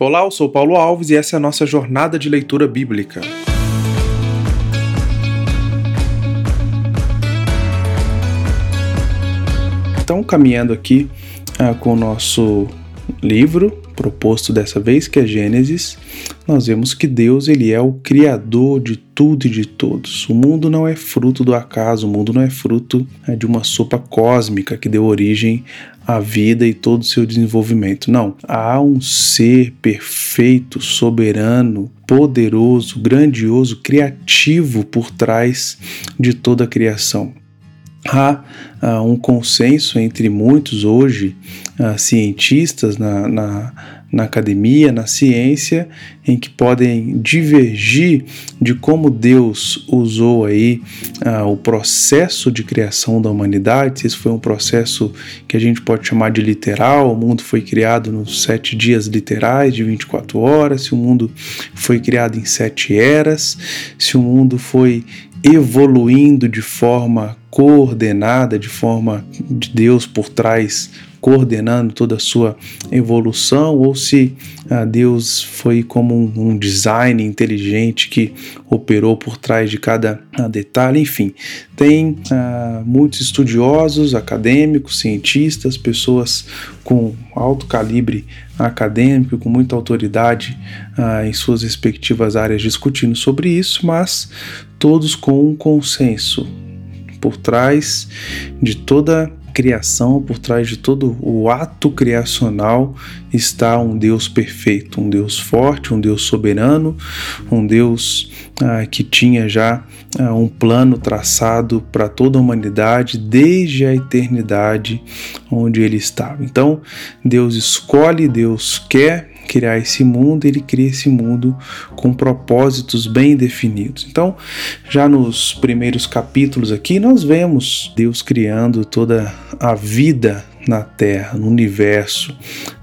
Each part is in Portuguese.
Olá, eu sou Paulo Alves e essa é a nossa jornada de leitura bíblica. Então, caminhando aqui uh, com o nosso livro proposto dessa vez, que é Gênesis, nós vemos que Deus ele é o criador de tudo e de todos. O mundo não é fruto do acaso, o mundo não é fruto é, de uma sopa cósmica que deu origem à vida e todo o seu desenvolvimento. Não, há um ser perfeito, soberano, poderoso, grandioso, criativo por trás de toda a criação há uh, um consenso entre muitos hoje uh, cientistas na, na, na, academia, na ciência, em que podem divergir de como Deus usou aí uh, o processo de criação da humanidade, se esse foi um processo que a gente pode chamar de literal, o mundo foi criado nos sete dias literais de 24 horas, se o mundo foi criado em sete eras, se o mundo foi evoluindo de forma coordenada, de forma de Deus por trás, coordenando toda a sua evolução, ou se ah, Deus foi como um, um, design inteligente que operou por trás de cada ah, detalhe, enfim. Tem ah, muitos estudiosos, acadêmicos, cientistas, pessoas com alto calibre acadêmico, com muita autoridade ah, em suas respectivas áreas discutindo sobre isso, mas todos com um consenso por trás de toda criação, por trás de todo o ato criacional, está um Deus perfeito, um Deus forte, um Deus soberano, um Deus ah, que tinha já ah, um plano traçado para toda a humanidade desde a eternidade onde ele estava. Então, Deus escolhe, Deus quer criar esse mundo, ele cria esse mundo com propósitos bem definidos. Então, já nos primeiros capítulos aqui, nós vemos Deus criando toda a vida na Terra, no universo.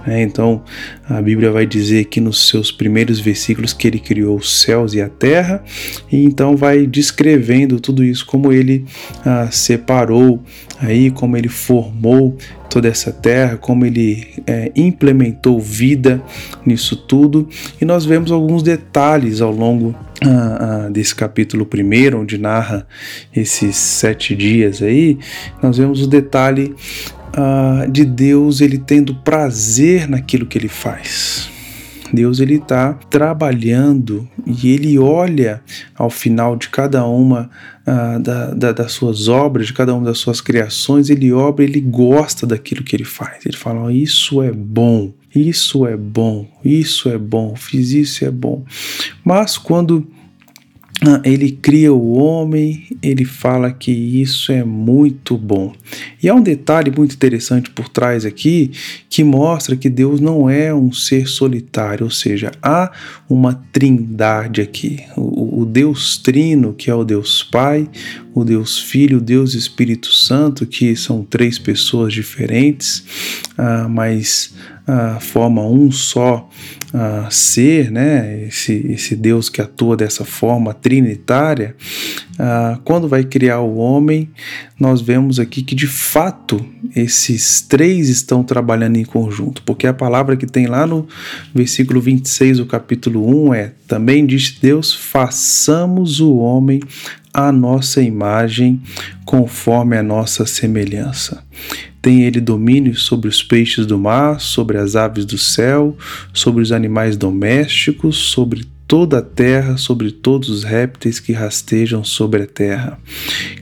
Né? Então, a Bíblia vai dizer que nos seus primeiros versículos que ele criou os céus e a terra, e então vai descrevendo tudo isso, como ele ah, separou, aí, como ele formou toda essa terra, como ele é, implementou vida nisso tudo, e nós vemos alguns detalhes ao longo ah, ah, desse capítulo primeiro, onde narra esses sete dias aí, nós vemos o detalhe uh, de Deus ele tendo prazer naquilo que ele faz. Deus ele está trabalhando e ele olha ao final de cada uma uh, da, da, das suas obras, de cada uma das suas criações, ele obra, ele gosta daquilo que ele faz. Ele fala: oh, isso é bom, isso é bom, isso é bom, fiz isso é bom. Mas quando ah, ele cria o homem, ele fala que isso é muito bom. E há um detalhe muito interessante por trás aqui que mostra que Deus não é um ser solitário, ou seja, há uma trindade aqui. O, o Deus Trino, que é o Deus Pai, o Deus Filho, o Deus Espírito Santo, que são três pessoas diferentes, ah, mas forma um só ah, ser, né? Esse, esse Deus que atua dessa forma trinitária, quando vai criar o homem, nós vemos aqui que de fato esses três estão trabalhando em conjunto, porque a palavra que tem lá no versículo 26 do capítulo 1 é: também diz Deus, façamos o homem a nossa imagem, conforme a nossa semelhança. Tem ele domínio sobre os peixes do mar, sobre as aves do céu, sobre os animais domésticos, sobre toda a terra, sobre todos os répteis que rastejam sobre a terra.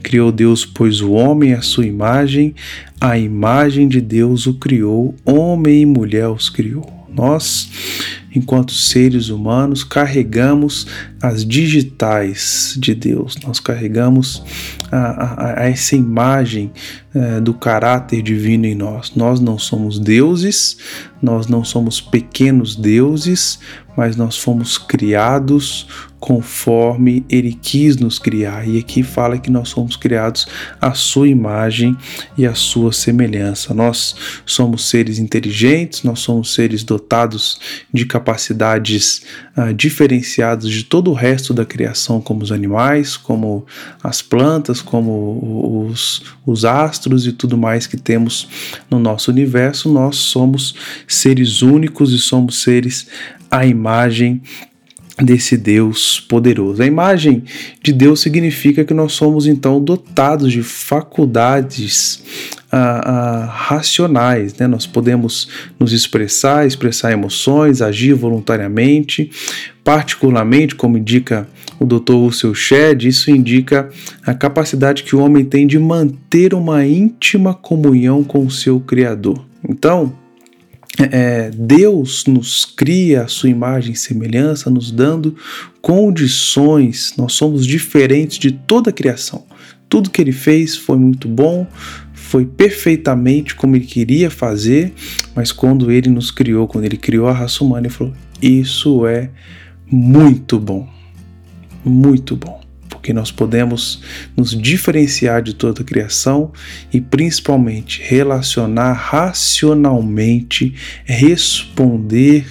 Criou Deus, pois, o homem à sua imagem, a imagem de Deus o criou, homem e mulher os criou. Nós, enquanto seres humanos, carregamos as digitais de Deus, nós carregamos a, a, a essa imagem é, do caráter divino em nós. Nós não somos deuses, nós não somos pequenos deuses, mas nós fomos criados conforme ele quis nos criar. E aqui fala que nós somos criados à sua imagem e à sua semelhança. Nós somos seres inteligentes, nós somos seres dotados de capacidades uh, diferenciadas de todo o resto da criação, como os animais, como as plantas, como os, os astros e tudo mais que temos no nosso universo. Nós somos seres únicos e somos seres a imagem desse Deus poderoso. A imagem de Deus significa que nós somos então dotados de faculdades ah, ah, racionais, né? Nós podemos nos expressar, expressar emoções, agir voluntariamente, particularmente, como indica o Dr. Russell Shedd, isso indica a capacidade que o homem tem de manter uma íntima comunhão com o seu Criador. Então, é, Deus nos cria a sua imagem e semelhança, nos dando condições, nós somos diferentes de toda a criação. Tudo que ele fez foi muito bom, foi perfeitamente como ele queria fazer, mas quando ele nos criou, quando ele criou a raça humana, ele falou: Isso é muito bom, muito bom porque nós podemos nos diferenciar de toda a criação e principalmente relacionar racionalmente, responder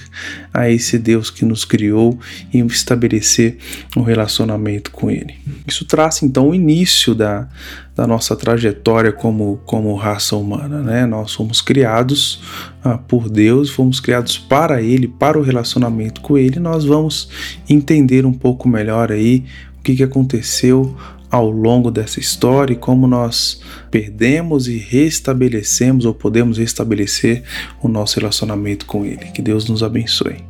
a esse Deus que nos criou e estabelecer um relacionamento com Ele. Isso traz então o início da, da nossa trajetória como, como raça humana. Né? Nós fomos criados ah, por Deus, fomos criados para Ele, para o relacionamento com Ele. Nós vamos entender um pouco melhor aí o que, que aconteceu ao longo dessa história e como nós perdemos e restabelecemos ou podemos restabelecer o nosso relacionamento com Ele. Que Deus nos abençoe.